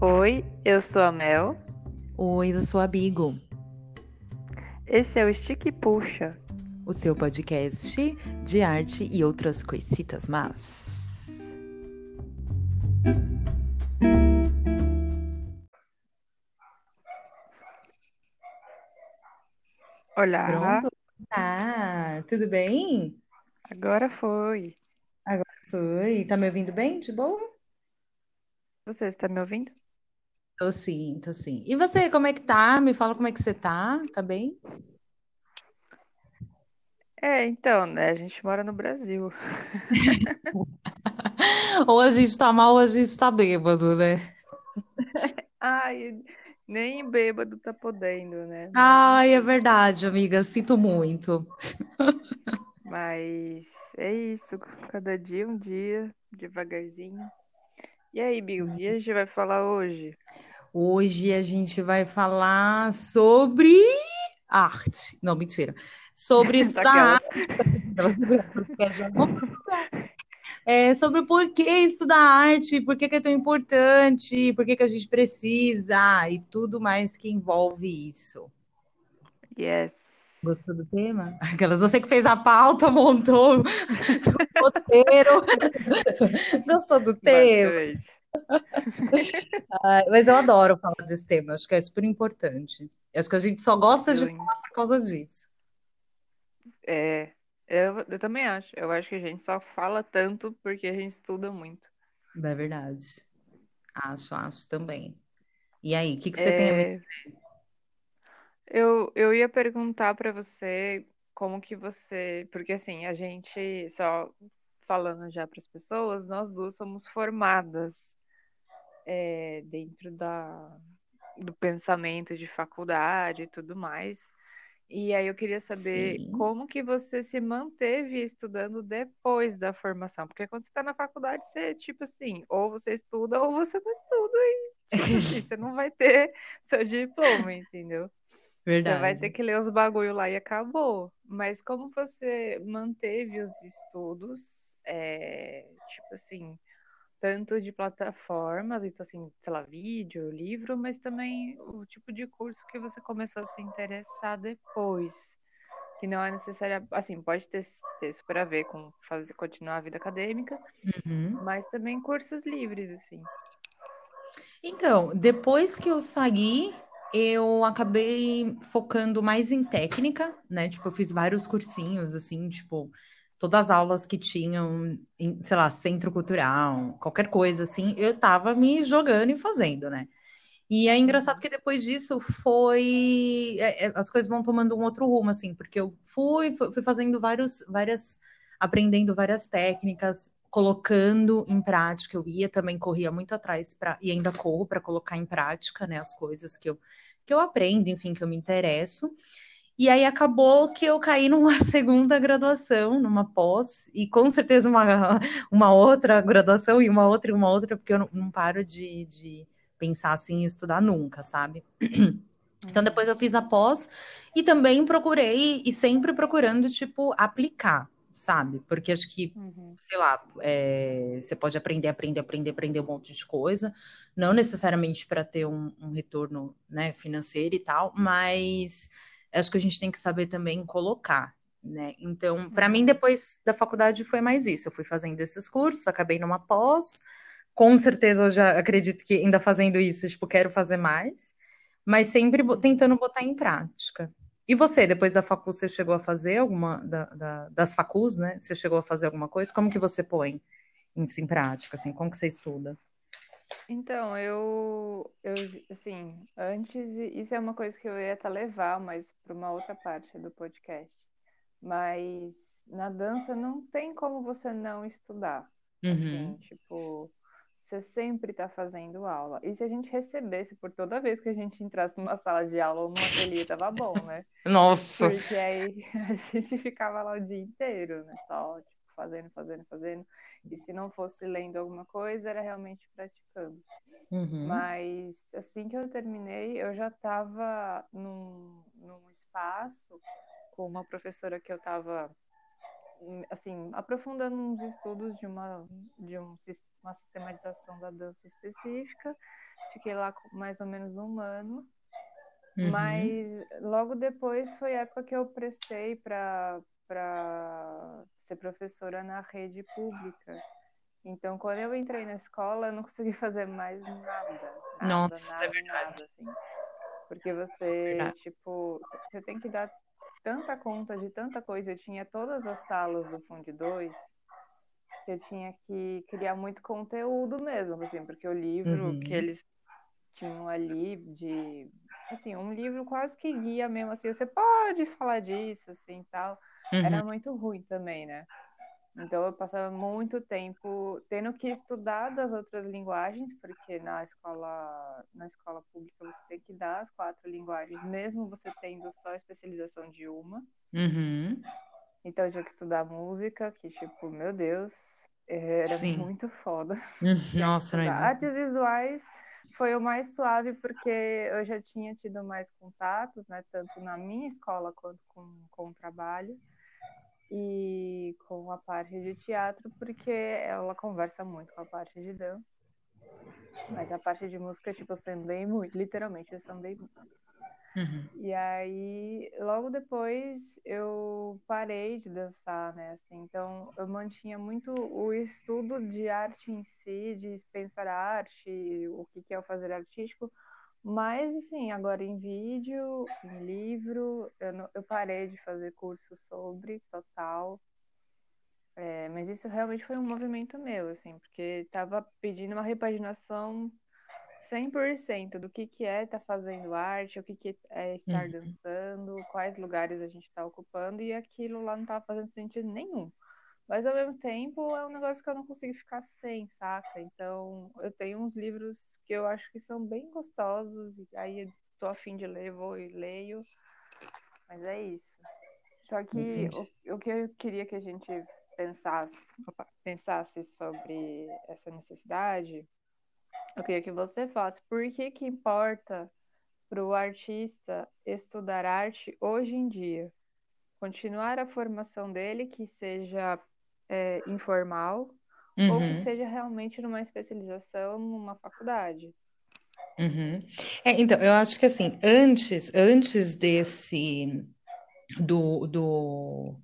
Oi, eu sou a Mel. Oi, eu sou a Bigo. Esse é o Stick e Puxa, o seu podcast de arte e outras coisitas más. Olá. Pronto? Ah, tudo bem? Agora foi. Agora foi. Tá me ouvindo bem? De boa? Você está me ouvindo? Tô sim, tô sim. E você, como é que tá? Me fala como é que você tá? Tá bem? É, então, né? A gente mora no Brasil. Ou a gente tá mal ou a gente tá bêbado, né? Ai, nem bêbado tá podendo, né? Ai, é verdade, amiga. Sinto muito. Mas é isso. Cada dia um dia, devagarzinho. E aí, Bill, o que a gente vai falar hoje? Hoje a gente vai falar sobre arte. Não, mentira. Sobre estudar arte. É, sobre por que estudar arte, por que, que é tão importante, por que, que a gente precisa e tudo mais que envolve isso. Yes. Gostou do tema? Aquelas, você que fez a pauta, montou o roteiro. Gostou do tema? Ah, mas eu adoro falar desse tema, acho que é super importante. Acho que a gente só gosta de falar por causa disso. É, eu, eu também acho. Eu acho que a gente só fala tanto porque a gente estuda muito. É verdade. Acho, acho também. E aí, o que, que você é... tem a me dizer? Eu, eu ia perguntar para você como que você. Porque assim, a gente, só falando já para as pessoas, nós duas somos formadas é, dentro da, do pensamento de faculdade e tudo mais. E aí eu queria saber Sim. como que você se manteve estudando depois da formação, porque quando você está na faculdade, você tipo assim, ou você estuda ou você não estuda e tipo assim, você não vai ter seu diploma, entendeu? Verdade. Você vai ter que ler os bagulho lá e acabou. Mas como você manteve os estudos, é, tipo assim, tanto de plataformas, então assim, sei lá, vídeo, livro, mas também o tipo de curso que você começou a se interessar depois. Que não é necessário, assim, pode ter, ter super a ver com fazer, continuar a vida acadêmica, uhum. mas também cursos livres, assim. Então, depois que eu saí, eu acabei focando mais em técnica, né? Tipo, eu fiz vários cursinhos, assim, tipo, todas as aulas que tinham, em, sei lá, centro cultural, qualquer coisa assim, eu estava me jogando e fazendo, né? E é engraçado que depois disso foi. É, é, as coisas vão tomando um outro rumo, assim, porque eu fui, fui fazendo vários, várias. aprendendo várias técnicas, colocando em prática. Eu ia também, corria muito atrás para e ainda corro para colocar em prática, né, as coisas que eu, que eu aprendo, enfim, que eu me interesso. E aí acabou que eu caí numa segunda graduação, numa pós, e com certeza uma, uma outra graduação, e uma outra, e uma outra, porque eu não, não paro de, de pensar assim em estudar nunca, sabe? Então depois eu fiz a pós e também procurei, e sempre procurando, tipo, aplicar, sabe? Porque acho que, uhum. sei lá, é, você pode aprender, aprender, aprender, aprender um monte de coisa, não necessariamente para ter um, um retorno né, financeiro e tal, mas acho que a gente tem que saber também colocar, né? Então, para mim, uhum. depois da faculdade foi mais isso. Eu fui fazendo esses cursos, acabei numa pós. Com certeza eu já acredito que ainda fazendo isso, tipo, quero fazer mais, mas sempre tentando botar em prática. E você, depois da facul, você chegou a fazer alguma da, da, das facus, né? Você chegou a fazer alguma coisa? Como que você põe isso em prática, assim? Como que você estuda? Então, eu, eu, assim, antes, isso é uma coisa que eu ia até levar, mas para uma outra parte do podcast. Mas na dança não tem como você não estudar. Uhum. Assim, tipo, você sempre está fazendo aula. E se a gente recebesse por toda vez que a gente entrasse numa sala de aula ou numa ateliê, tava bom, né? Nossa! Porque aí a gente ficava lá o dia inteiro, né? Só, tipo, fazendo, fazendo, fazendo. E se não fosse lendo alguma coisa, era realmente praticando. Uhum. Mas assim que eu terminei, eu já estava num, num espaço com uma professora que eu estava assim, aprofundando uns estudos de uma, de um, uma sistematização da dança específica. Fiquei lá mais ou menos um ano. Uhum. Mas logo depois foi a época que eu prestei para ser professora na rede pública. Então, quando eu entrei na escola, eu não consegui fazer mais nada. nada Nossa, nada, é verdade. Nada, assim. Porque você, é tipo, você tem que dar tanta conta de tanta coisa. Eu tinha todas as salas do Fundo 2 que eu tinha que criar muito conteúdo mesmo, assim, porque o livro uhum. que eles tinham ali de assim, um livro quase que guia mesmo assim, você pode falar disso assim, tal. Uhum. Era muito ruim também, né? Então eu passava muito tempo tendo que estudar das outras linguagens, porque na escola, na escola pública você tem que dar as quatro linguagens, mesmo você tendo só especialização de uma. Uhum. Então eu tinha que estudar música, que tipo, meu Deus, era Sim. muito foda. Uhum. Nossa, não Artes visuais foi o mais suave porque eu já tinha tido mais contatos, né, tanto na minha escola quanto com, com o trabalho e com a parte de teatro, porque ela conversa muito com a parte de dança. Mas a parte de música, tipo, eu sambei muito, literalmente, eu sambei muito. Uhum. E aí, logo depois, eu parei de dançar, né? Assim, então, eu mantinha muito o estudo de arte em si, de pensar a arte, o que é o fazer artístico, mas, assim, agora em vídeo, em livro, eu, não, eu parei de fazer curso sobre, total. É, mas isso realmente foi um movimento meu, assim, porque estava pedindo uma repaginação 100% do que, que é estar tá fazendo arte, o que, que é estar uhum. dançando, quais lugares a gente está ocupando, e aquilo lá não estava fazendo sentido nenhum. Mas ao mesmo tempo é um negócio que eu não consigo ficar sem, saca? Então eu tenho uns livros que eu acho que são bem gostosos, e aí tô afim de ler, vou e leio. Mas é isso. Só que o, o, que eu queria que a gente pensasse, pensasse sobre essa necessidade, eu queria que você falasse por que que importa para o artista estudar arte hoje em dia? Continuar a formação dele, que seja é, informal uhum. ou que uhum. seja realmente numa especialização numa faculdade. Uhum. É, então, eu acho que assim, antes, antes desse do, do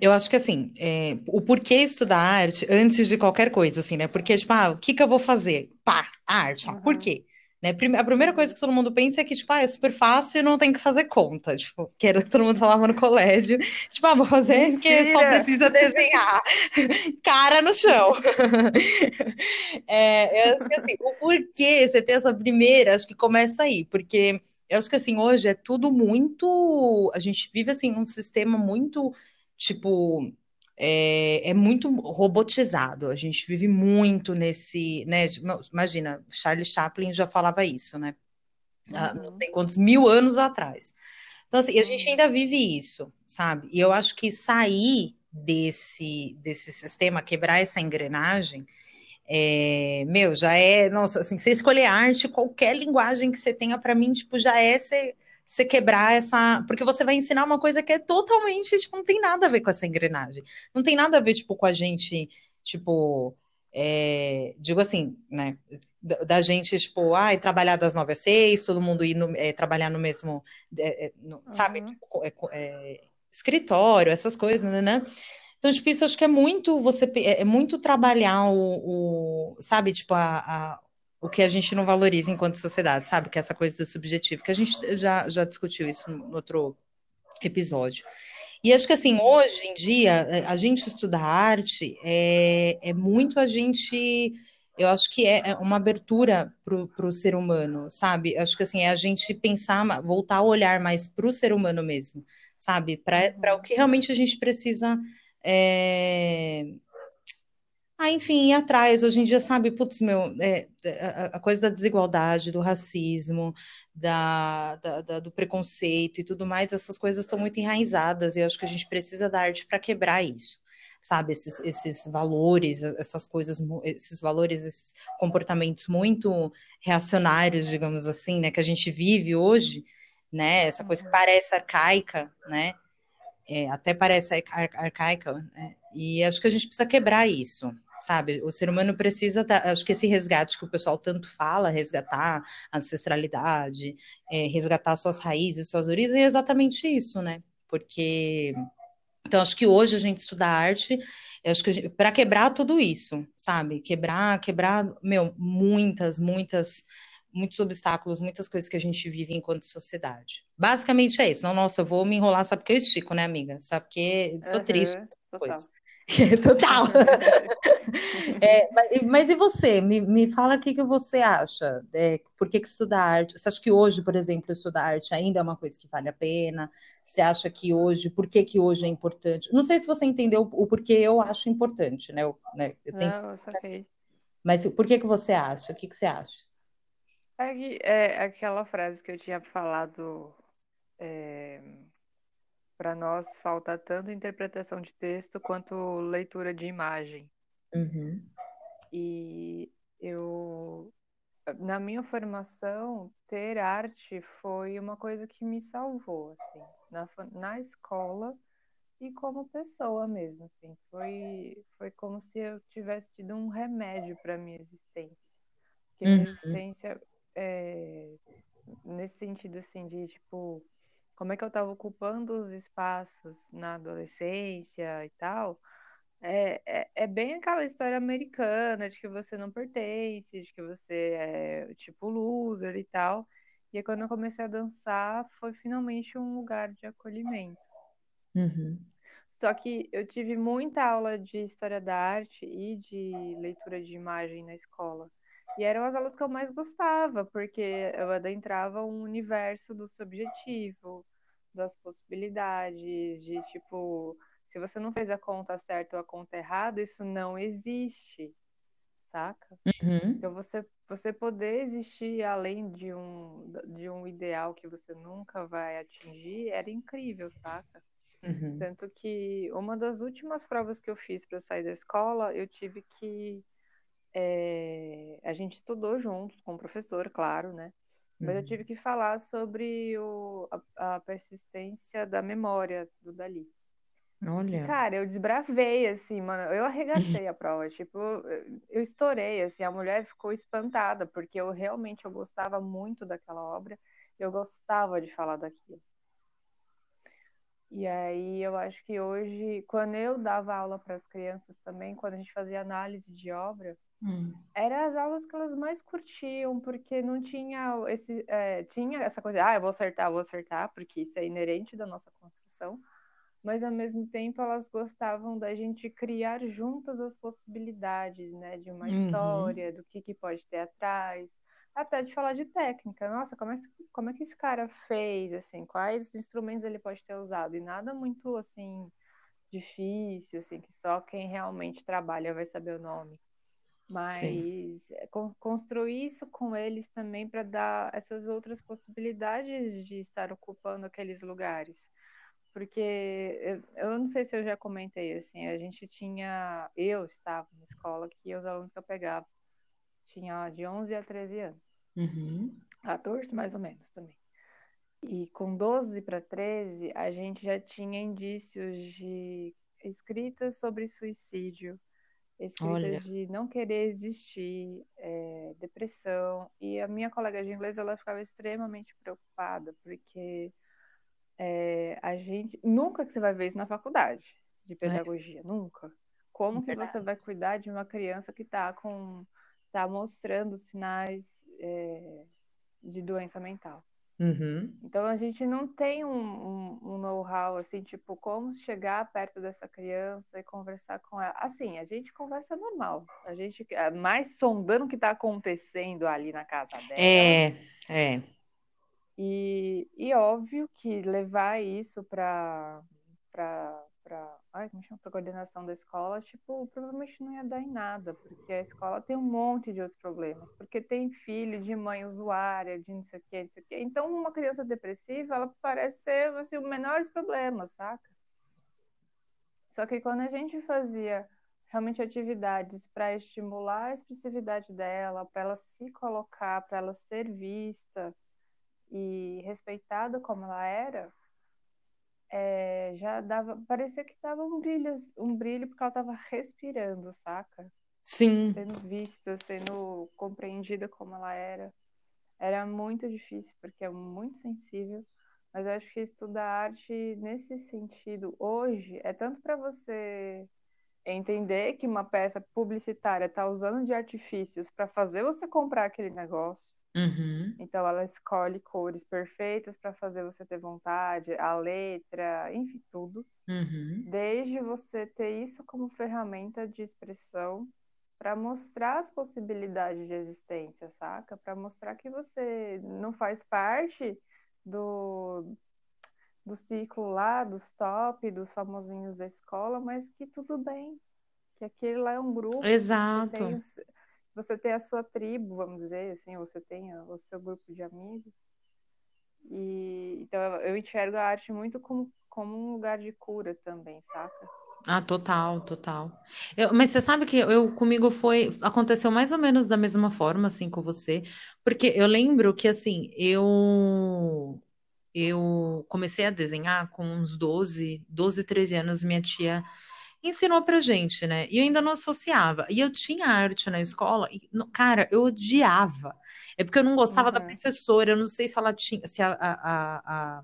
eu acho que assim, é, o porquê estudar arte antes de qualquer coisa, assim, né? Porque, tipo, ah, o que que eu vou fazer? Pá, arte, uhum. por quê? Né? A primeira coisa que todo mundo pensa é que, tipo, ah, é super fácil e não tem que fazer conta. Tipo, que era o que todo mundo falava no colégio. Tipo, ah, vou fazer Mentira. porque só precisa desenhar. Cara no chão. é, eu acho que, assim, o porquê você ter essa primeira, acho que começa aí. Porque eu acho que, assim, hoje é tudo muito... A gente vive, assim, num sistema muito, tipo é, é, muito robotizado. A gente vive muito nesse, né? Imagina, Charlie Chaplin já falava isso, né? Uhum. Não tem quantos mil anos atrás. Então, assim, a gente ainda vive isso, sabe? E eu acho que sair desse, desse sistema, quebrar essa engrenagem, é, meu, já é, nossa, assim, você escolher arte, qualquer linguagem que você tenha, para mim, tipo, já é ser você quebrar essa. Porque você vai ensinar uma coisa que é totalmente, tipo, não tem nada a ver com essa engrenagem. Não tem nada a ver, tipo, com a gente, tipo. É, digo assim, né? Da, da, gente, tipo, ai, trabalhar das nove às seis, todo mundo ir no, é, trabalhar no mesmo, é, é no, uhum. sabe? Tipo, é, é, escritório, essas coisas, né, né? Então, tipo, isso acho que é muito você é, muito trabalhar o, o sabe, tipo, a, a o que a gente não valoriza enquanto sociedade, sabe? Que é essa coisa do subjetivo, que a gente já, já discutiu isso no outro episódio. E acho que assim, hoje em dia, a gente estudar arte é, é muito a gente. Eu acho que é, é uma abertura para o ser humano, sabe? Acho que assim, é a gente pensar, voltar a olhar mais para o ser humano mesmo, sabe? Para o que realmente a gente precisa é, ah, enfim, ir atrás. Hoje em dia, sabe, putz, meu, é, a, a, coisa da desigualdade, do racismo, da, da, da, do preconceito e tudo mais, essas coisas estão muito enraizadas e eu acho que a gente precisa da arte para quebrar isso, sabe? Esses, esses valores, essas coisas, esses valores, esses comportamentos muito reacionários, digamos assim, né, que a gente vive hoje, né? Essa coisa que uhum. parece arcaica, né? é, até parece ar arcaica, né? e acho que a gente precisa quebrar isso, sabe? O ser humano precisa, tá, acho que esse resgate que o pessoal tanto fala, resgatar a ancestralidade, é, resgatar suas raízes, suas origens, é exatamente isso, né? Porque então, acho que hoje a gente estuda arte, acho que para quebrar tudo isso, sabe? Quebrar, quebrar, meu, muitas, muitas, muitos obstáculos, muitas coisas que a gente vive enquanto sociedade. Basicamente é isso. Não, nossa, eu vou me enrolar, sabe porque eu estico, né, amiga? Sabe porque sou uhum, triste depois. Total. é, mas, mas, e você? Me, me fala o que, que você acha. É, por que, que estudar arte? Você acha que hoje, por exemplo, estudar arte ainda é uma coisa que vale a pena? Você acha que hoje, por que, que hoje é importante? Não sei se você entendeu o porquê eu acho importante, né? Eu, né, eu tenho... Não, eu saquei. Mas por que, que você acha? O que, que você acha? É, é aquela frase que eu tinha falado. É para nós falta tanto interpretação de texto quanto leitura de imagem. Uhum. E eu, na minha formação, ter arte foi uma coisa que me salvou, assim, na, na escola e como pessoa mesmo, assim. Foi, foi como se eu tivesse tido um remédio para minha existência. Porque uhum. minha existência, é, nesse sentido, assim, de, tipo como é que eu estava ocupando os espaços na adolescência e tal, é, é, é, bem aquela história americana de que você não pertence, de que você é tipo loser e tal. E aí, quando eu comecei a dançar, foi finalmente um lugar de acolhimento. Uhum. Só que eu tive muita aula de história da arte e de leitura de imagem na escola. E eram as aulas que eu mais gostava, porque eu adentrava um universo do subjetivo, das possibilidades, de tipo, se você não fez a conta certa ou a conta errada, isso não existe, saca? Uhum. Então você, você poder existir além de um, de um ideal que você nunca vai atingir era incrível, saca? Uhum. Tanto que uma das últimas provas que eu fiz para sair da escola, eu tive que é, a gente estudou juntos com o professor, claro, né? Mas eu tive uhum. que falar sobre o, a, a persistência da memória do Dali. Olha. E, cara, eu desbravei, assim, mano. Eu arregacei a prova. Tipo, eu estourei, assim. A mulher ficou espantada, porque eu realmente eu gostava muito daquela obra. Eu gostava de falar daquilo. E aí eu acho que hoje, quando eu dava aula para as crianças também, quando a gente fazia análise de obra, Hum. Eram as aulas que elas mais curtiam, porque não tinha esse. É, tinha essa coisa, ah, eu vou acertar, eu vou acertar, porque isso é inerente da nossa construção. Mas ao mesmo tempo elas gostavam da gente criar juntas as possibilidades, né? De uma uhum. história, do que, que pode ter atrás, até de falar de técnica. Nossa, como é, como é que esse cara fez, assim, quais instrumentos ele pode ter usado? E nada muito assim difícil, assim, que só quem realmente trabalha vai saber o nome. Mas é, construir isso com eles também para dar essas outras possibilidades de estar ocupando aqueles lugares. Porque eu, eu não sei se eu já comentei assim, a gente tinha, eu estava na escola que os alunos que eu pegava tinha de 11 a 13 anos. Uhum. 14 mais ou menos também. E com 12 para 13, a gente já tinha indícios de escritas sobre suicídio, escritas Olha. de não querer existir, é, depressão. E a minha colega de inglês ela ficava extremamente preocupada, porque é, a gente. Nunca que você vai ver isso na faculdade de é. pedagogia, é. nunca. Como que você vai cuidar de uma criança que está com. tá mostrando sinais é, de doença mental? Uhum. Então a gente não tem um, um, um know-how assim, tipo, como chegar perto dessa criança e conversar com ela. Assim, a gente conversa normal. A gente é mais sondando o que está acontecendo ali na casa dela. É, é. E, e óbvio que levar isso para para ai, como chama, para coordenação da escola, tipo, provavelmente não ia dar em nada, porque a escola tem um monte de outros problemas, porque tem filho de mãe usuária, de não sei o que, não sei o que. Então, uma criança depressiva, ela parece ser assim, o menor dos problemas, saca? Só que quando a gente fazia realmente atividades para estimular a expressividade dela, para ela se colocar, para ela ser vista e respeitada como ela era, é, já dava, parecia que dava um brilho, um brilho porque ela estava respirando, saca? Sim. Sendo vista, sendo compreendida como ela era. Era muito difícil porque é muito sensível, mas eu acho que estudar arte nesse sentido hoje é tanto para você entender que uma peça publicitária está usando de artifícios para fazer você comprar aquele negócio. Uhum. Então ela escolhe cores perfeitas para fazer você ter vontade, a letra, enfim, tudo. Uhum. Desde você ter isso como ferramenta de expressão para mostrar as possibilidades de existência, saca? Para mostrar que você não faz parte do, do ciclo lá, dos top, dos famosinhos da escola, mas que tudo bem, que aquele lá é um grupo. Exato. Tem, você tem a sua tribo, vamos dizer assim, você tem o seu grupo de amigos. E então eu enxergo a arte muito como, como um lugar de cura também, saca? Ah, total, total. Eu, mas você sabe que eu comigo foi aconteceu mais ou menos da mesma forma assim com você, porque eu lembro que assim, eu eu comecei a desenhar com uns 12, 12, 13 anos, minha tia ensinou pra gente, né? E eu ainda não associava. E eu tinha arte na escola, e, cara, eu odiava. É porque eu não gostava uhum. da professora, eu não sei se ela tinha, se a, a, a,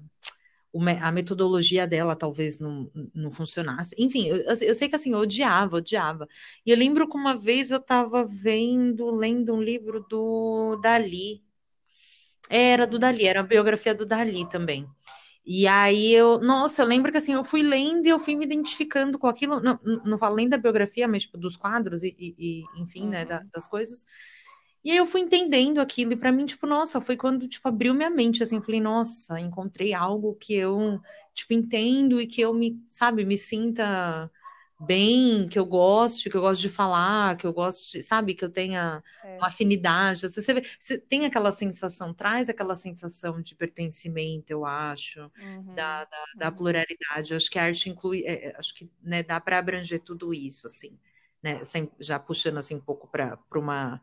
a metodologia dela talvez não, não funcionasse. Enfim, eu, eu, sei que assim, eu odiava, odiava. E eu lembro que uma vez eu estava vendo, lendo um livro do Dali. Era do Dali, era a biografia do Dali também. E aí eu, nossa, eu lembro que assim, eu fui lendo e eu fui me identificando com aquilo, não, não falo nem da biografia, mas tipo, dos quadros e, e enfim, uhum. né, da, das coisas. E aí eu fui entendendo aquilo, e para mim, tipo, nossa, foi quando, tipo, abriu minha mente, assim, falei, nossa, encontrei algo que eu, tipo, entendo e que eu me, sabe, me sinta bem, que eu goste, que eu gosto de falar, que eu gosto, sabe, que eu tenha é. uma afinidade. Você, vê, você, tem aquela sensação, traz aquela sensação de pertencimento, eu acho, uhum. da, da, da uhum. pluralidade. Acho que a arte inclui, é, é acho que né, dá para abranger tudo isso, assim, né, já puxando assim um pouco para uma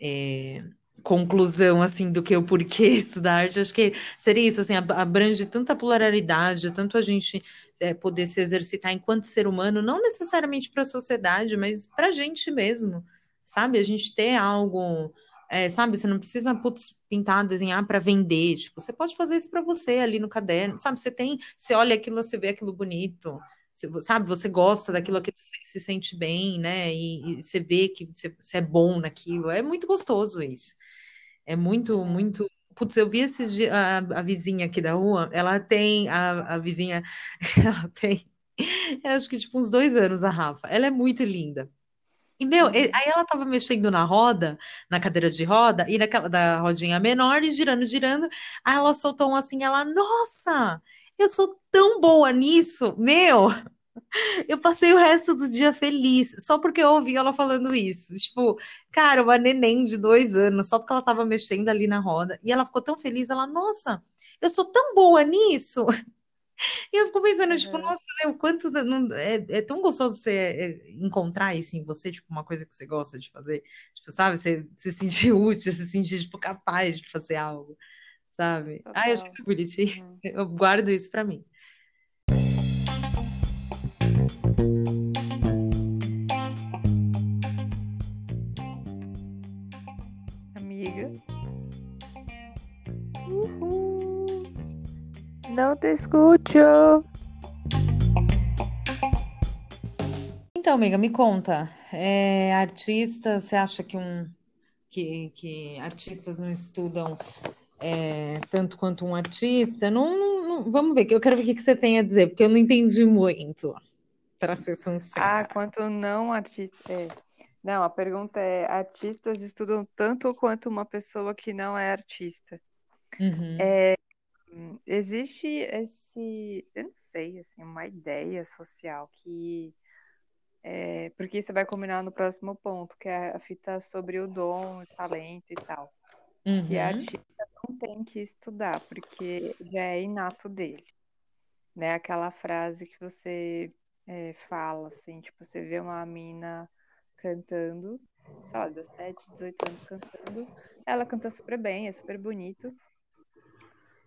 é, conclusão assim do que o porquê estudar arte, acho que seria isso, assim, abrange tanta pluralidade, tanto a gente é, poder se exercitar enquanto ser humano, não necessariamente para a sociedade, mas para a gente mesmo, sabe? A gente ter algo, é, sabe? Você não precisa putz, pintar, desenhar para vender, tipo, você pode fazer isso para você ali no caderno, sabe? Você tem, você olha aquilo, você vê aquilo bonito, sabe, você gosta daquilo que você se sente bem, né? E, e você vê que você, você, é bom naquilo. É muito gostoso isso. É muito, muito. Putz, eu vi esses dias, a, a vizinha aqui da rua, ela tem, a, a vizinha, ela tem, acho que tipo uns dois anos, a Rafa. Ela é muito linda. E, meu, uhum. aí ela tava mexendo na roda, na cadeira de roda, e naquela da rodinha menor, e girando, girando. Aí ela soltou um assim, ela, nossa! Eu sou tão boa nisso, meu. Eu passei o resto do dia feliz, só porque eu ouvi ela falando isso. Tipo, cara, uma neném de dois anos, só porque ela tava mexendo ali na roda. E ela ficou tão feliz, ela, nossa, eu sou tão boa nisso. E eu fico pensando, tipo, tipo, nossa, né, o quanto não, é, é tão gostoso você é, encontrar isso em você, tipo, uma coisa que você gosta de fazer. Tipo, sabe, você se sentir útil, se sentir, tipo, capaz de fazer algo sabe? Total. Ai, acho que bonitinho. Uhum. Eu guardo isso para mim. Amiga. Uhul. Não te escuto. Então, amiga, me conta. É, artista, você acha que um que, que artistas não estudam é, tanto quanto um artista. Não, não, vamos ver, eu quero ver o que você tem a dizer, porque eu não entendi muito, para ser sincera. Ah, quanto não artista. É. Não, a pergunta é: artistas estudam tanto quanto uma pessoa que não é artista? Uhum. É, existe esse, eu não sei, assim, uma ideia social que é, porque isso vai combinar no próximo ponto, que é a fita sobre o dom, o talento e tal. Uhum. Que a artista não tem que estudar, porque já é inato dele. Né? Aquela frase que você é, fala, assim, tipo, você vê uma mina cantando, sei lá, 17, 18 anos cantando, ela canta super bem, é super bonito.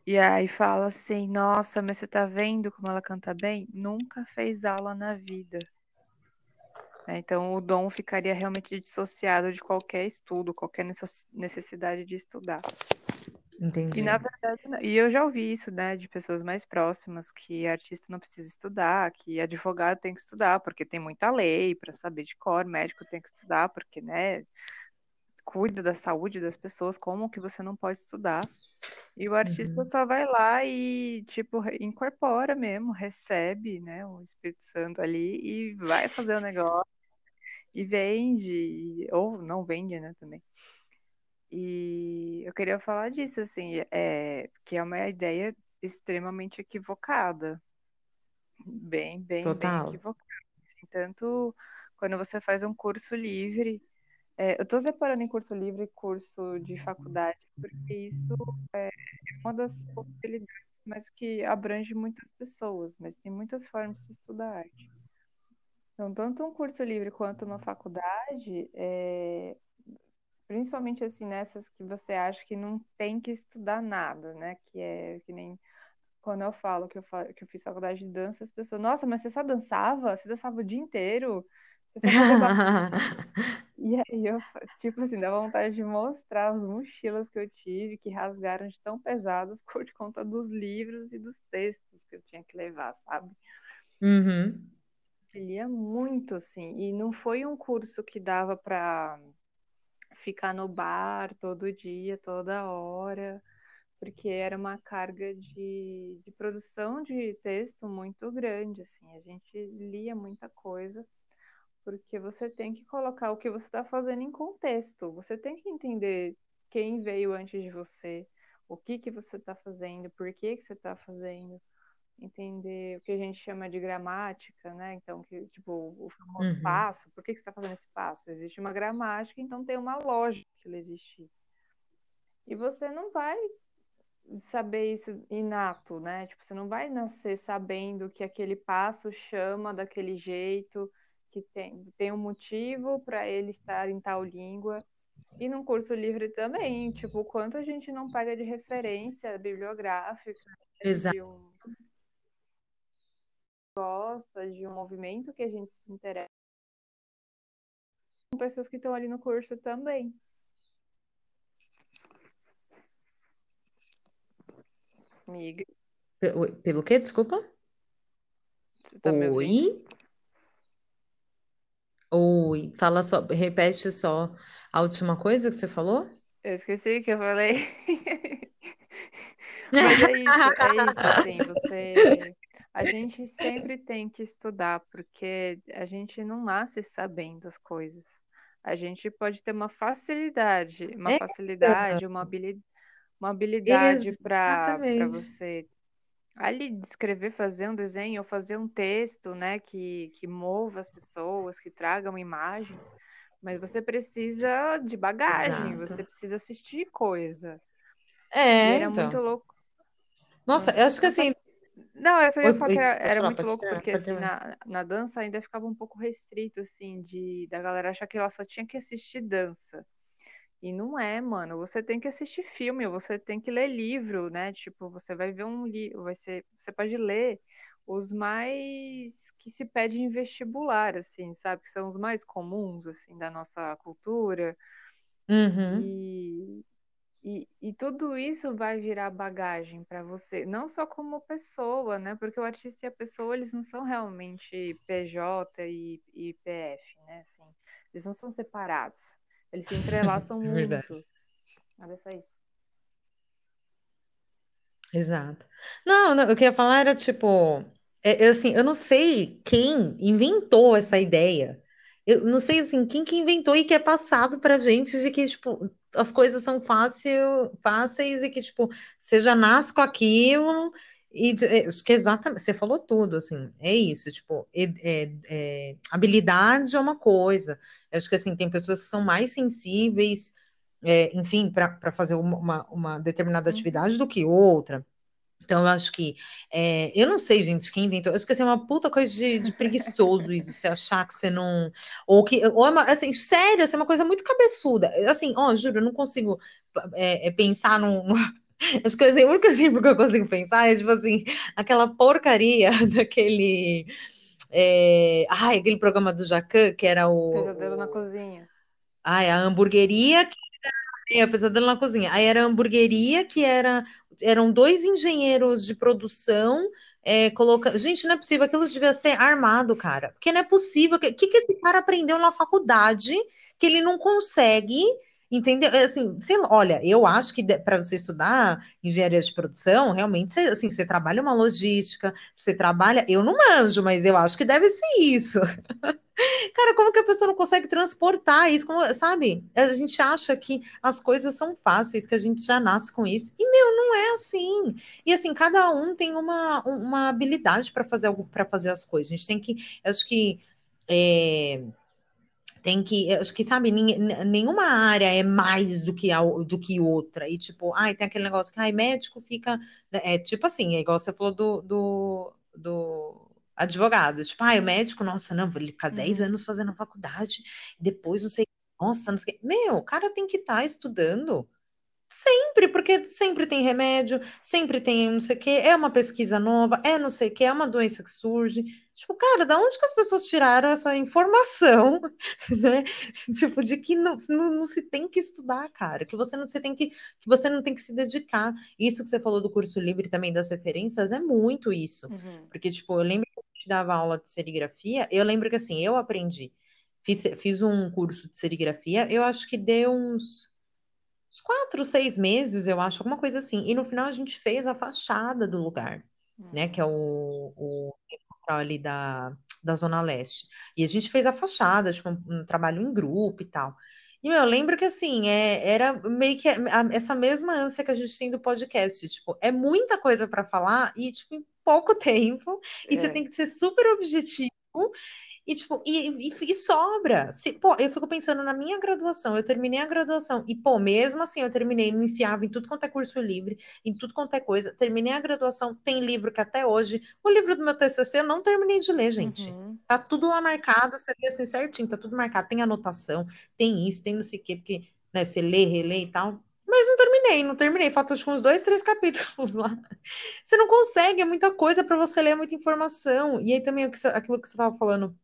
E aí fala assim, nossa, mas você tá vendo como ela canta bem? Nunca fez aula na vida. É, então o dom ficaria realmente dissociado de qualquer estudo, qualquer necessidade de estudar. Entendi. E na verdade, e eu já ouvi isso, né, de pessoas mais próximas, que artista não precisa estudar, que advogado tem que estudar, porque tem muita lei para saber de cor, médico tem que estudar, porque, né, cuida da saúde das pessoas, como que você não pode estudar? E o artista Uhum. só vai lá e, tipo, incorpora mesmo, recebe, né, o Espírito Santo ali e vai fazer o negócio e vende, ou não vende, né, também. E eu queria falar disso, assim, é, que é uma ideia extremamente equivocada. Bem, bem, bem Total. equivocada. Assim, tanto quando você faz um curso livre, é, eu estou separando em curso livre e curso de faculdade, porque isso é uma das possibilidades, mas que abrange muitas pessoas, mas tem muitas formas de estudar arte. Então, tanto um curso livre quanto uma faculdade, é, principalmente assim nessas que você acha que não tem que estudar nada, né? Que é que nem quando eu falo que eu, que eu fiz faculdade de dança, as pessoas, nossa, mas você só dançava? Você dançava o dia inteiro? Você só fazia E aí eu, tipo assim, dá vontade de mostrar as mochilas que eu tive, que rasgaram de tão pesadas por conta dos livros e dos textos que eu tinha que levar, sabe? Uhum. Eu lia muito, assim, e não foi um curso que dava para ficar no bar todo dia, toda hora, porque era uma carga de, de produção de texto muito grande, assim, a gente lia muita coisa porque você tem que colocar o que você está fazendo em contexto. Você tem que entender quem veio antes de você, o que que você está fazendo, por que que você está fazendo, entender o que a gente chama de gramática, né? Então, que tipo o famoso Uhum. passo, por que que você está fazendo esse passo? Existe uma gramática, então tem uma lógica que ele existir. E você não vai saber isso inato, né? Tipo, você não vai nascer sabendo que aquele passo chama daquele jeito que tem, tem um motivo para ele estar em tal língua. E num curso livre também, tipo, quanto a gente não paga de referência bibliográfica Exato. de um gosta, de um movimento que a gente se interessa. Com pessoas que estão ali no curso também. Amiga. Pelo quê? Desculpa? Você tá? Oi? Oi, fala só, repete só a última coisa que você falou. Eu esqueci que eu falei. Mas é isso, é isso, assim, você. A gente sempre tem que estudar, porque a gente não nasce sabendo as coisas. A gente pode ter uma facilidade, uma É, facilidade, uma habilidade, uma habilidade para você ali descrever, fazer um desenho ou fazer um texto, né, que, que mova as pessoas, que tragam imagens, mas você precisa de bagagem, Exato. você precisa assistir coisa. E É, era muito então. louco. Nossa, eu acho que Não, pode... assim. Não, eu só ia falar que era, era falar, muito louco, porque assim, na, na dança ainda ficava um pouco restrito, assim, de da galera achar que ela só tinha que assistir dança. E não é, mano. Você tem que assistir filme, você tem que ler livro, né? Tipo, você vai ver um livro, vai ser, você pode ler os mais que se pede em vestibular, assim, sabe? Que são os mais comuns, assim, da nossa cultura. Uhum. E, e, e tudo isso vai virar bagagem para você, não só como pessoa, né? Porque o artista e a pessoa, eles não são realmente PJ e, e PF, né? Assim, eles não são separados. Eles se entrelaçam É muito. Olha só isso. Exato. Não, não, o que eu ia falar era tipo, é, é assim, eu não sei quem inventou essa ideia. Eu não sei assim, quem que inventou e que é passado pra gente de que tipo, as coisas são fácil, fáceis e que tipo, você já nasce com aquilo e é, acho que exatamente, você falou tudo, assim, é isso, tipo, é, é- é- habilidade é uma coisa. Eu acho que assim, tem pessoas que são mais sensíveis é, enfim, para fazer uma, uma, uma determinada Uhum. atividade do que outra. Então, eu acho que. é, eu não sei, gente, quem inventou. Eu acho que assim, é uma puta coisa de, de preguiçoso isso, você achar que você não. Ou que. Ou é uma, assim, sério, assim, é uma coisa muito cabeçuda. Assim, ó, juro, eu não consigo é, pensar num, Acho que o único exemplo que eu consigo pensar é, tipo assim, aquela porcaria daquele. É... Ai, aquele programa do Jacan, que era o. Pesadelo na cozinha. Ai, a hamburgueria que era. É, pesadelo na cozinha. Aí era a hamburgueria que era. Eram dois engenheiros de produção é, colocando. Gente, não é possível, aquilo devia ser armado, cara. Porque não é possível. O que, que esse cara aprendeu na faculdade que ele não consegue Entendeu? É, assim, sei olha, eu acho que para você estudar engenharia de produção, realmente, assim, você trabalha uma logística, você trabalha. Eu não manjo, mas eu acho que deve ser isso. Cara, como que a pessoa não consegue transportar isso? Como, sabe? A gente acha que as coisas são fáceis, que a gente já nasce com isso. E, meu, não é assim. E assim, cada um tem uma, uma habilidade para fazer algo, para fazer as coisas. A gente tem que. Acho que. É, tem que, acho que, sabe, nenhuma área é mais do que, a, do que outra. E, tipo, ai, tem aquele negócio que, ai, médico fica. Né, é tipo assim, é igual você falou do, do, do advogado. Tipo, ai, o médico, nossa, não, ele ficar 10 uhum. anos fazendo faculdade, depois não sei. Nossa, não sei. Meu, o cara tem que estar tá estudando. Sempre, porque sempre tem remédio, sempre tem não sei o quê, é uma pesquisa nova, é não sei o quê, é uma doença que surge. Tipo, cara, da onde que as pessoas tiraram essa informação, né? Tipo, de que não, não, não, se tem que estudar, cara, que você não se tem que, que você não tem que se dedicar. Isso que você falou do curso livre também das referências é muito isso. Uhum. Porque, tipo, eu lembro que a gente dava aula de serigrafia, eu lembro que assim, eu aprendi, fiz, fiz um curso de serigrafia, eu acho que deu uns uns quatro, seis meses, eu acho, alguma coisa assim. E no final a gente fez a fachada do lugar, né? Que é o, o ali da, da Zona Leste. E a gente fez a fachada, tipo, um, um trabalho em grupo e tal. E meu, eu lembro que assim, é, era meio que essa mesma ânsia que a gente tem do podcast. Tipo, é muita coisa para falar e, tipo, em pouco tempo. E é. você tem que ser super objetivo e, tipo, e, e, e, sobra. Se, pô, eu fico pensando na minha graduação, eu terminei a graduação, e, pô, mesmo assim, eu terminei, me enfiava em tudo quanto é curso livre, em tudo quanto é coisa. Terminei a graduação, tem livro que até hoje, o livro do meu TCC eu não terminei de ler, gente. Uhum. Tá tudo lá marcado, você vê assim certinho, tá tudo marcado. Tem anotação, tem isso, tem não sei o quê, porque, né, você lê, relê e tal. Mas não terminei, não terminei. Faltam uns dois, três capítulos lá. Você não consegue, é muita coisa para você ler, é muita informação. E aí também aquilo que você estava falando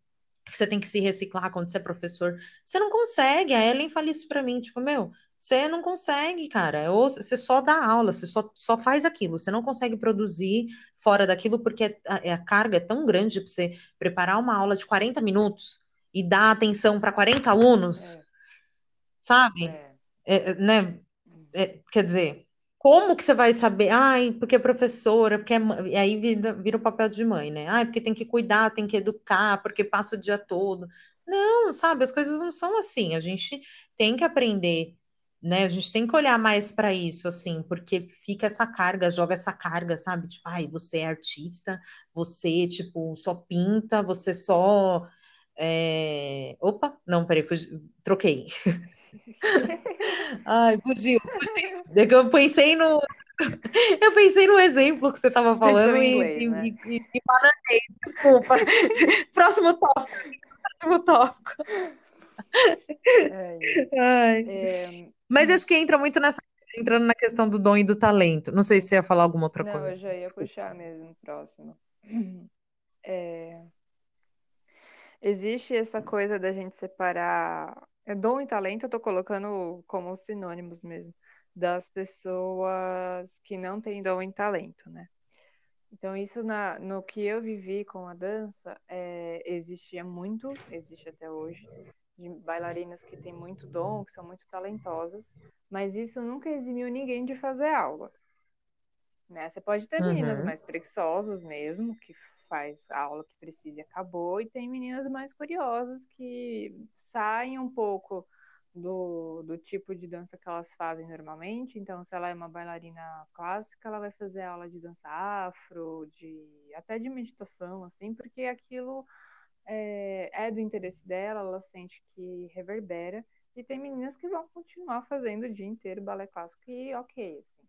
que você tem que se reciclar quando você é professor. Você não consegue. A Ellen fala isso para mim, tipo, meu, você não consegue, cara. Ou você só dá aula, você só, só faz aquilo. Você não consegue produzir fora daquilo porque a, é, a carga é tão grande para você preparar uma aula de 40 minutos e dar atenção para 40 alunos, é. sabe? É. É, né? É, quer dizer, como que você vai saber? Ai, porque é professora, porque é... E aí vira, vira o papel de mãe, né? Ai, porque tem que cuidar, tem que educar, porque passa o dia todo. Não, sabe, as coisas não são assim. A gente tem que aprender, né? A gente tem que olhar mais para isso, assim, porque fica essa carga, joga essa carga, sabe? Tipo, ai, você é artista, você, tipo, só pinta, você só. É... Opa, não, peraí, troquei. Ai, fugiu, fugiu. É eu pensei no. Eu pensei no exemplo que você estava falando e, inglês, e, né? e, e, e desculpa. Próximo tópico. Próximo tópico. Ai. É... Mas acho que entra muito nessa. Entrando na questão do dom e do talento. Não sei se você ia falar alguma outra Não, coisa. eu já ia desculpa. puxar mesmo próximo. É... Existe essa coisa da gente separar é dom e talento eu tô colocando como sinônimos mesmo, das pessoas que não têm dom e talento, né? Então, isso na, no que eu vivi com a dança, é, existia muito, existe até hoje, de bailarinas que têm muito dom, que são muito talentosas, mas isso nunca eximiu ninguém de fazer aula. Né? Você pode ter uhum. meninas mais preguiçosas mesmo, que faz a aula que precisa e acabou, e tem meninas mais curiosas que saem um pouco do, do tipo de dança que elas fazem normalmente. Então, se ela é uma bailarina clássica, ela vai fazer aula de dança afro, de até de meditação, assim, porque aquilo é, é do interesse dela, ela sente que reverbera. E tem meninas que vão continuar fazendo o dia inteiro balé clássico e ok, assim.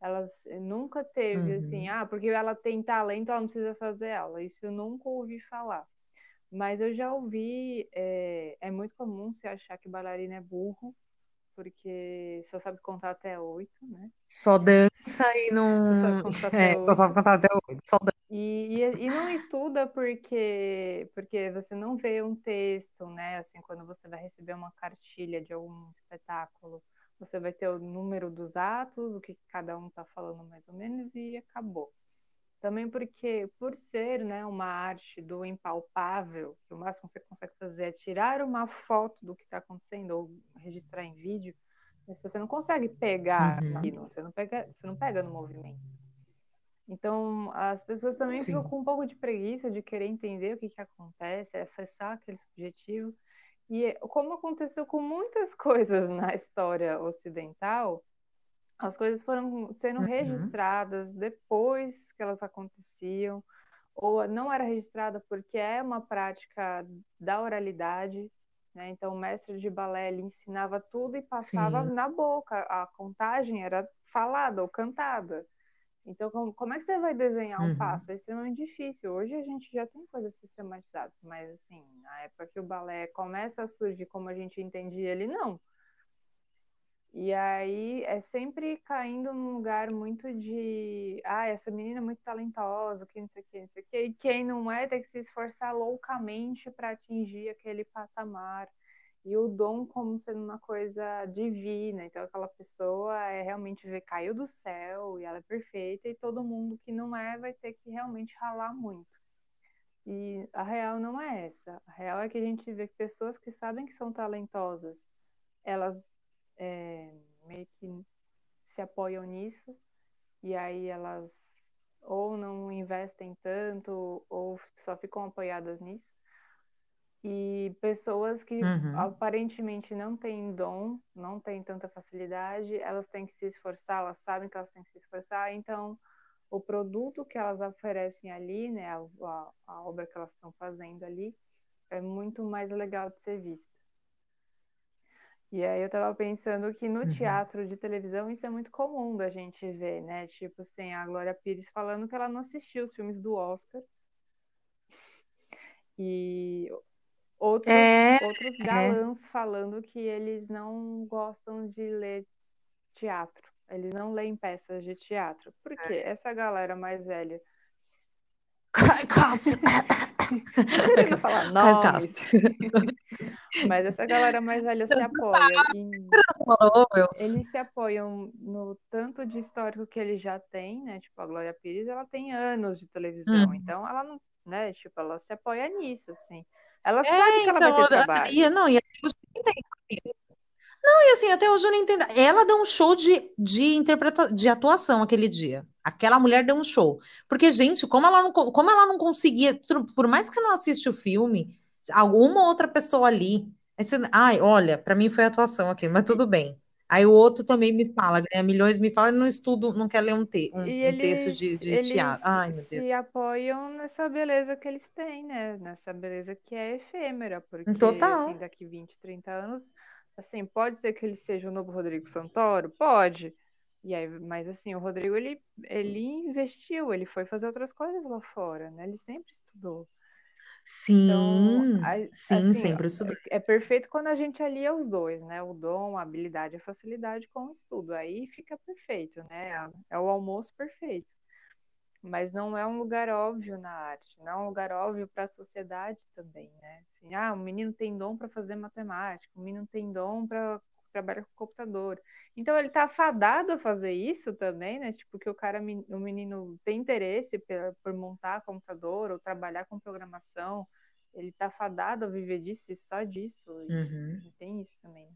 Elas eh, nunca teve uhum. assim, ah, porque ela tem talento, ela não precisa fazer aula. Isso eu nunca ouvi falar. Mas eu já ouvi, é, é muito comum se achar que bailarina é burro, porque só sabe contar até oito, né? Só dança e não. Só sabe contar até É, só oito. sabe contar até oito. Só dança. E, e, e não estuda porque, porque você não vê um texto, né? Assim, quando você vai receber uma cartilha de algum espetáculo, você vai ter o número dos atos, o que cada um está falando mais ou menos, e acabou. Também porque, por ser né, uma arte do impalpável, que o máximo que você consegue fazer é tirar uma foto do que está acontecendo ou registrar em vídeo, mas você não consegue pegar Uhum. aquilo, você não pega, você não pega no movimento. Então, as pessoas também Sim. ficam com um pouco de preguiça de querer entender o que, que acontece, acessar aquele subjetivo. E como aconteceu com muitas coisas na história ocidental, as coisas foram sendo Uhum. registradas depois que elas aconteciam, ou não era registrada porque é uma prática da oralidade, né? Então, o mestre de balé ele ensinava tudo e passava Sim. na boca. A contagem era falada ou cantada. Então, como, como é que você vai desenhar um Uhum. passo? É extremamente difícil. Hoje a gente já tem coisas sistematizadas, mas assim, na época que o balé começa a surgir como a gente entendia ele, não. E aí é sempre caindo num lugar muito de, ah, essa menina é muito talentosa, que não sei o que, não sei o que, e quem não é tem que se esforçar loucamente para atingir aquele patamar. E o dom como sendo uma coisa divina, então aquela pessoa é realmente ver caiu do céu e ela é perfeita e todo mundo que não é vai ter que realmente ralar muito. E a real não é essa. A real é que a gente vê pessoas que sabem que são talentosas, elas é, meio que se apoiam nisso e aí elas ou não investem tanto ou só ficam apoiadas nisso. E pessoas que Uhum. aparentemente não têm dom, não têm tanta facilidade, elas têm que se esforçar, elas sabem que elas têm que se esforçar, então o produto que elas oferecem ali, né, a, a, a obra que elas estão fazendo ali, é muito mais legal de ser vista. E aí eu tava pensando que no Uhum. teatro de televisão isso é muito comum da gente ver, né? Tipo assim, a Glória Pires falando que ela não assistiu os filmes do Oscar. E outros, É, outros galãs falando que eles não gostam de ler teatro. Eles não leem peças de teatro. Por quê? Essa galera mais velha. Cássio. Não falar nomes, mas essa galera mais velha se apoia em eles se apoiam no tanto de histórico que ele já tem, né? Tipo, a Glória Pires, ela tem anos de televisão, Uhum. então ela não, né? Tipo, ela se apoia nisso, assim. Ela É, sabe que ela vai então, ter trabalho. e, não, e não e assim, até hoje eu não entendo. Ela deu um show de, de, interpreta, de atuação aquele dia. Aquela mulher deu um show. Porque, gente, como ela não, co- como ela não conseguia, por mais que não assiste o filme, alguma outra pessoa ali. você- ai, olha, pra mim foi atuação aqui, mas tudo bem. Aí o outro também me fala, ganha milhões, me fala, e não estudo, não quer ler um, te, um, E um texto de, eles, de teatro. eles Ai, meu Deus. se apoiam nessa beleza que eles têm, né? Nessa beleza que é efêmera, porque, Total. assim, daqui 20, 30 anos, assim, pode ser que ele seja o novo Rodrigo Santoro? Pode. E aí, mas assim, o Rodrigo, ele, ele investiu, ele foi fazer outras coisas lá fora, né? Ele sempre estudou. Então, Sim, a- sim, assim, sempre estudei. é perfeito quando a gente alia os dois, né? O dom, a habilidade, a facilidade com o estudo. Aí fica perfeito, né? É o almoço perfeito. Mas não é um lugar óbvio na arte, não é um lugar óbvio para a sociedade também, né? Assim, ah, o menino tem dom para fazer matemática, o menino tem dom para trabalhar com computador. Então ele tá fadado a fazer isso também, né? Tipo que o cara, o menino tem interesse por, por montar computador ou trabalhar com programação, ele tá fadado a viver disso e só disso. E Uhum. tem isso também.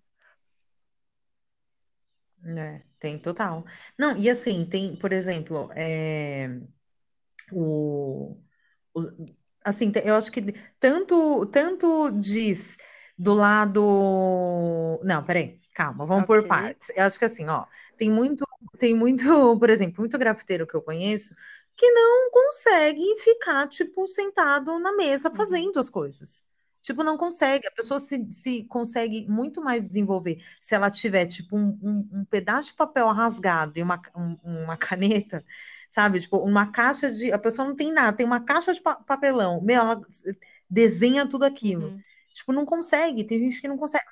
É, tem total. Não, e assim, tem, por exemplo, é, o, o- assim, eu acho que tanto, tanto diz do lado. Não, peraí, calma, vamos por Ok. partes. Eu acho que assim, ó, tem muito, tem muito, por exemplo, muito grafiteiro que eu conheço que não consegue ficar, tipo, sentado na mesa Uhum. fazendo as coisas. Tipo, não consegue. A pessoa se, se consegue muito mais desenvolver se ela tiver, tipo, um, um, um pedaço de papel rasgado e uma, um- uma caneta, sabe? Tipo, uma caixa de. A pessoa não tem nada, tem uma caixa de pa- papelão. Meu, ela desenha tudo aquilo. Uhum. Tipo, não consegue. Tem gente que não consegue.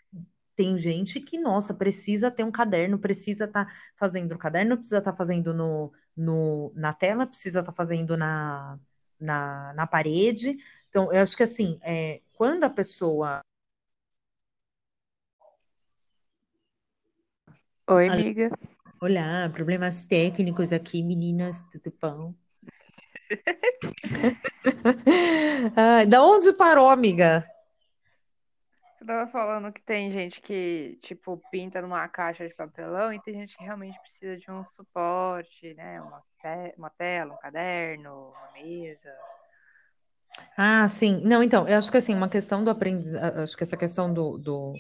Tem gente que, nossa, precisa ter um caderno, precisa estar fazendo no caderno, precisa estar fazendo no, no, na tela, precisa estar fazendo na, na, na parede. Então, eu acho que assim, é, quando a pessoa. Oi, amiga. Olá, problemas técnicos aqui, meninas, tudo bom? Ai, da onde parou, amiga? Você tava falando que tem gente que, tipo, pinta numa caixa de papelão e tem gente que realmente precisa de um suporte, né? Uma, te- uma tela, um caderno, uma mesa. Ah, sim. Não, então, eu acho que assim, uma questão do aprendizado, acho que essa questão do, do,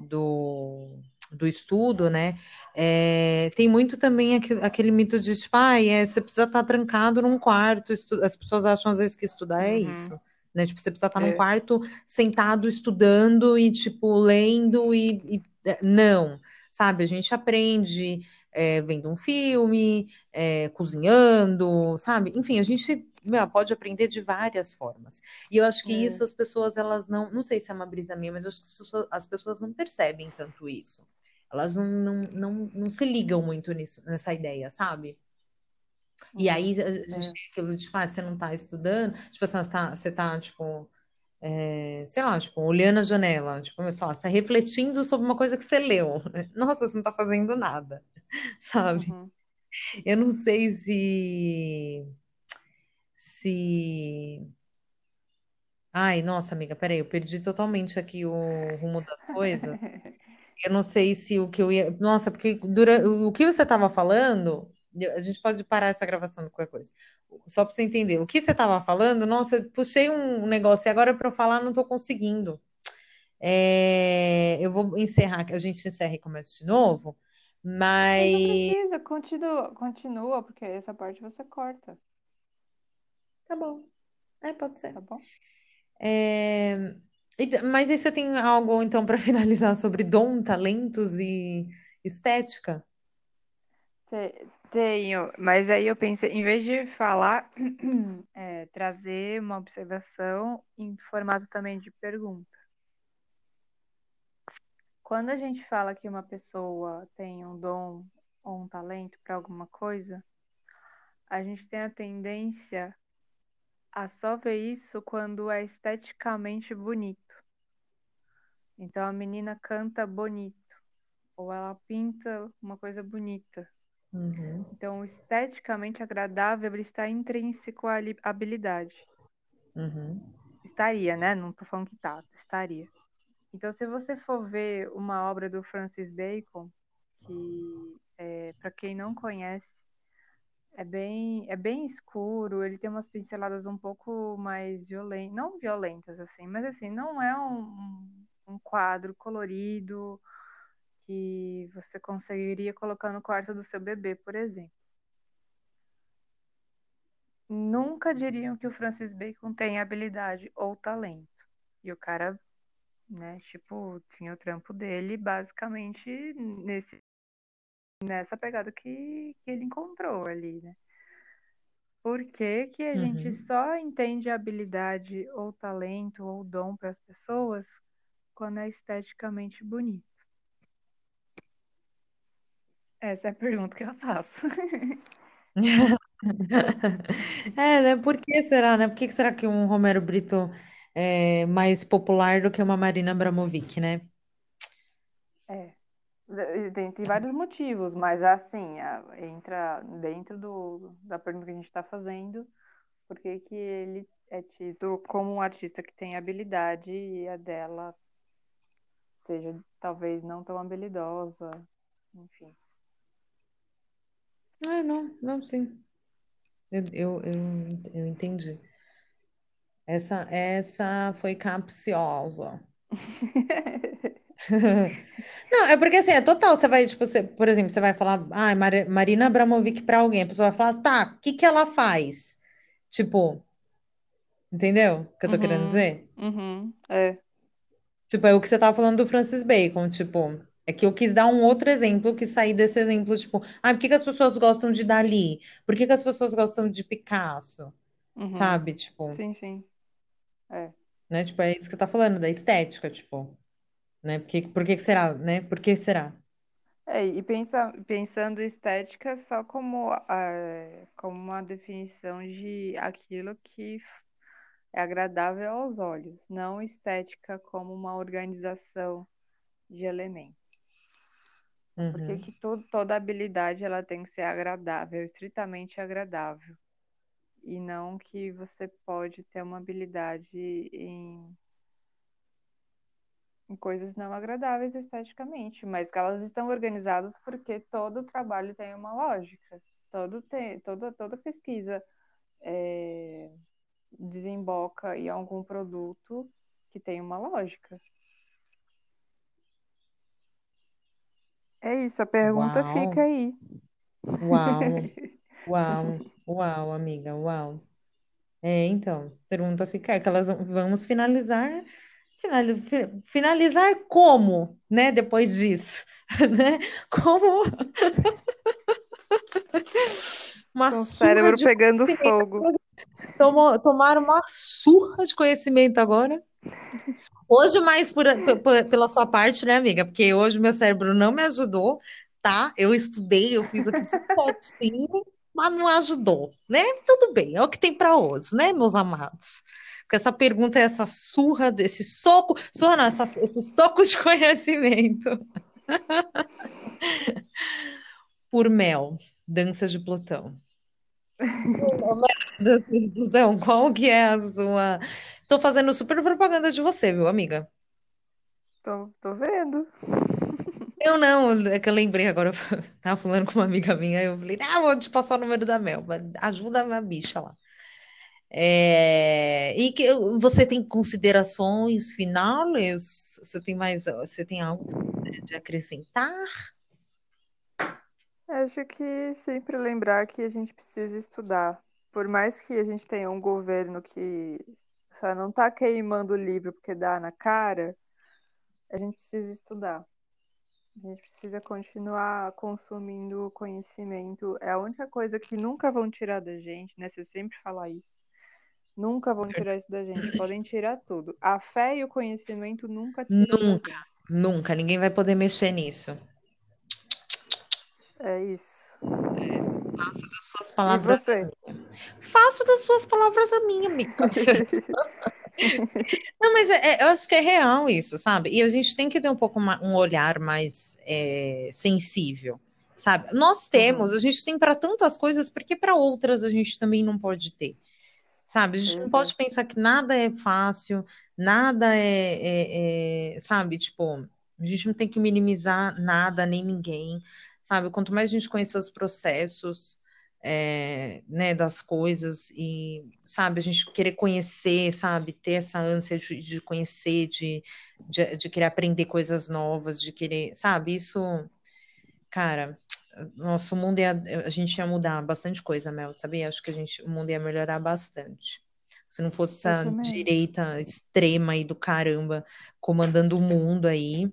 do, do estudo, né? é, tem muito também aquele, aquele mito de, tipo, ah, é, você precisa estar trancado num quarto, estu- as pessoas acham às vezes que estudar é Uhum, isso. Né? Tipo, você precisa estar num é. quarto sentado estudando e, tipo, lendo e, e- é, não, sabe? A gente aprende é, vendo um filme, é, cozinhando, sabe? Enfim, a gente meu, pode aprender de várias formas. E eu acho que É. isso as pessoas, elas não, não sei se é uma brisa minha, mas eu acho que as pessoas, as pessoas não percebem tanto isso. Elas não, não, não, não se ligam muito nisso, nessa ideia, sabe? E Uhum, aí a gente é. tem aquilo de, tipo, ah, você não tá estudando, tipo assim, você tá, você tá, tipo, é, sei lá, tipo, olhando a janela, tipo, sei lá, você tá refletindo sobre uma coisa que você leu. Nossa, você não tá fazendo nada, sabe? Uhum. Eu não sei se, se... Ai, nossa, amiga, peraí, eu perdi totalmente aqui o rumo das coisas. Eu não sei se o que eu ia. Nossa, porque durante o que você estava falando, a gente pode parar essa gravação de qualquer coisa. Só para você entender. O que você estava falando, nossa, eu puxei um negócio e agora para eu falar não estou conseguindo. É, eu vou encerrar, a gente encerra e começa de novo, Mas não precisa, continua, continua, porque essa parte você corta, tá bom. É, pode ser. tá bom? É, e- mas aí você tem algo então para finalizar sobre dom, talentos e estética? Te- Tenho, mas aí eu pensei, em vez de falar, é, trazer uma observação em formato também de pergunta. Quando a gente fala que uma pessoa tem um dom ou um talento para alguma coisa, a gente tem a tendência a só ver isso quando é esteticamente bonito. Então a menina canta bonito, ou ela pinta uma coisa bonita. Uhum, Então, esteticamente agradável ele está intrínseco à li- habilidade. uhum, Estaria, né? Não tô falando que tá, estaria. Então, se você for ver uma obra do Francis Bacon, que é, para quem não conhece, é bem, é bem escuro, ele tem umas pinceladas um pouco mais violentas, não violentas assim, mas assim, não é um, um quadro colorido que você conseguiria colocar no quarto do seu bebê, por exemplo. Nunca diriam que o Francis Bacon tem habilidade ou talento. E o cara, né, tipo, tinha o trampo dele basicamente nesse, nessa pegada que, que ele encontrou ali, né? Por que, que a gente uhum. só entende habilidade ou talento ou dom para as pessoas quando é esteticamente bonito? Essa é a pergunta que eu faço. É, né? Por que será, né? Por que será que um Romero Brito é mais popular do que uma Marina Abramovic, né? É, tem, tem vários motivos, mas assim, a- entra dentro do, da pergunta que a gente está fazendo, por que que ele é tido como um artista que tem habilidade e a dela seja talvez não tão habilidosa, enfim. Ah, não, não, sim. Eu, eu, eu, eu entendi. Essa, essa foi capciosa. Não, é porque assim, é total. Você vai, tipo, você, por exemplo, você vai falar, ah, Marina Abramovic pra alguém, a pessoa vai falar, tá, o que que ela faz? Tipo, entendeu o que eu tô querendo Uhum, dizer? uhum, é, Tipo, é o que você tava falando do Francis Bacon, tipo, é que eu quis dar um outro exemplo, que sair desse exemplo, tipo, ah, por que que as pessoas gostam de Dali? Por que que as pessoas gostam de Picasso? uhum, Sabe? Tipo, sim, sim, é. né? Tipo, é isso que eu tá falando, da estética, tipo. né? Porque, por que que será, né? Por que será? É, e pensa, pensando estética só como, ah, como uma definição de aquilo que é agradável aos olhos, não estética como uma organização de elementos. Porque Uhum. que to- toda habilidade ela tem que ser agradável, estritamente agradável. E não que você pode ter uma habilidade em, em coisas não agradáveis esteticamente, mas que elas estão organizadas porque todo trabalho tem uma lógica. Todo toda, toda pesquisa é, desemboca em algum produto que tem uma lógica. É isso, a pergunta fica Uau, aí. uau, uau, uau, amiga, uau. É, então, pergunta fica, é que elas vamos finalizar, finali- fi- finalizar como, né, depois disso, né? Como uma Com o cérebro pegando fogo. Tomou, tomaram uma surra de conhecimento agora. Hoje mais por, pe- pela sua parte, né, amiga? Porque hoje meu cérebro não me ajudou, tá? Eu estudei, eu fiz aqui tudo mas não ajudou, né? Tudo bem, é o que tem para hoje, né, meus amados? Com essa pergunta, essa surra, esse soco, surra não, essa, esse soco de conhecimento por Mel, Danças de Plutão. Plutão, qual que é a sua... Tô fazendo super propaganda de você, viu, amiga? Tô, tô vendo. Eu não, é que eu lembrei agora, eu tava falando com uma amiga minha, eu falei, ah, vou te passar o número da Mel, ajuda a minha bicha lá. É, e que você tem considerações finais? Você tem mais, você tem algo de acrescentar? Acho que sempre lembrar que a gente precisa estudar. Por mais que a gente tenha um governo que só não tá queimando o livro porque dá na cara, a gente precisa estudar. A gente precisa continuar consumindo conhecimento. É a única coisa que nunca vão tirar da gente, né? Você sempre fala isso. Nunca vão tirar isso da gente. Podem tirar tudo. A fé e o conhecimento nunca tiram Nunca, nunca, ninguém vai poder mexer nisso. É isso. Faço das suas palavras, faço das suas palavras a minha, amiga. Não, mas é- é- eu acho que é real isso, sabe? E a gente tem que ter um pouco ma- um olhar mais é, sensível, sabe? Nós temos, Uhum. a gente tem para tantas coisas, porque para outras a gente também não pode ter, sabe? A gente não pode pensar que nada é fácil, nada é, é- é, sabe? Tipo, a gente não tem que minimizar nada nem ninguém, sabe? Quanto mais a gente conhecer os processos é, né, das coisas e, sabe, a gente querer conhecer, sabe, ter essa ânsia de, de conhecer, de, de, de querer aprender coisas novas, de querer, sabe, isso, cara, nosso mundo ia, a gente ia mudar bastante coisa, Mel, sabia? Acho que a gente, o mundo ia melhorar bastante. Se não fosse Eu essa também. direita extrema aí do caramba comandando o mundo aí,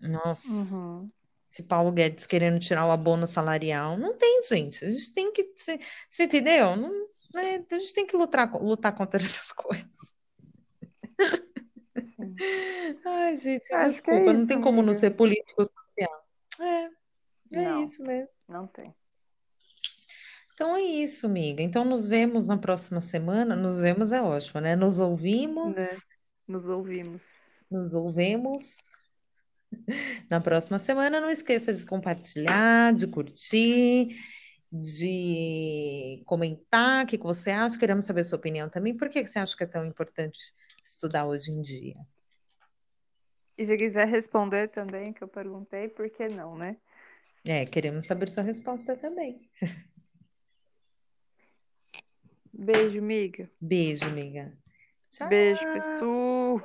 nossa. Uhum. Esse Paulo Guedes querendo tirar o abono salarial. Não tem, gente. A gente tem que. Você entendeu? Não, né? A gente tem que lutar, lutar contra essas coisas. Sim. Ai, gente, Acho que é desculpa. Não isso, tem como não amiga. ser político social. É, é Não, isso mesmo. não tem. Então é isso, amiga. Então nos vemos na próxima semana. Nos vemos é ótimo, né? Nos Né? ouvimos. Nos ouvimos. Nos ouvemos na próxima semana. Não esqueça de compartilhar, de curtir. de comentar o que você acha. Queremos saber a sua opinião também. Por que que você acha que é tão importante estudar hoje em dia? E se quiser responder também, que eu perguntei, por que não, né? É, queremos saber sua resposta também. Beijo, amiga. Beijo, amiga. Tchau. Beijo, pessoal.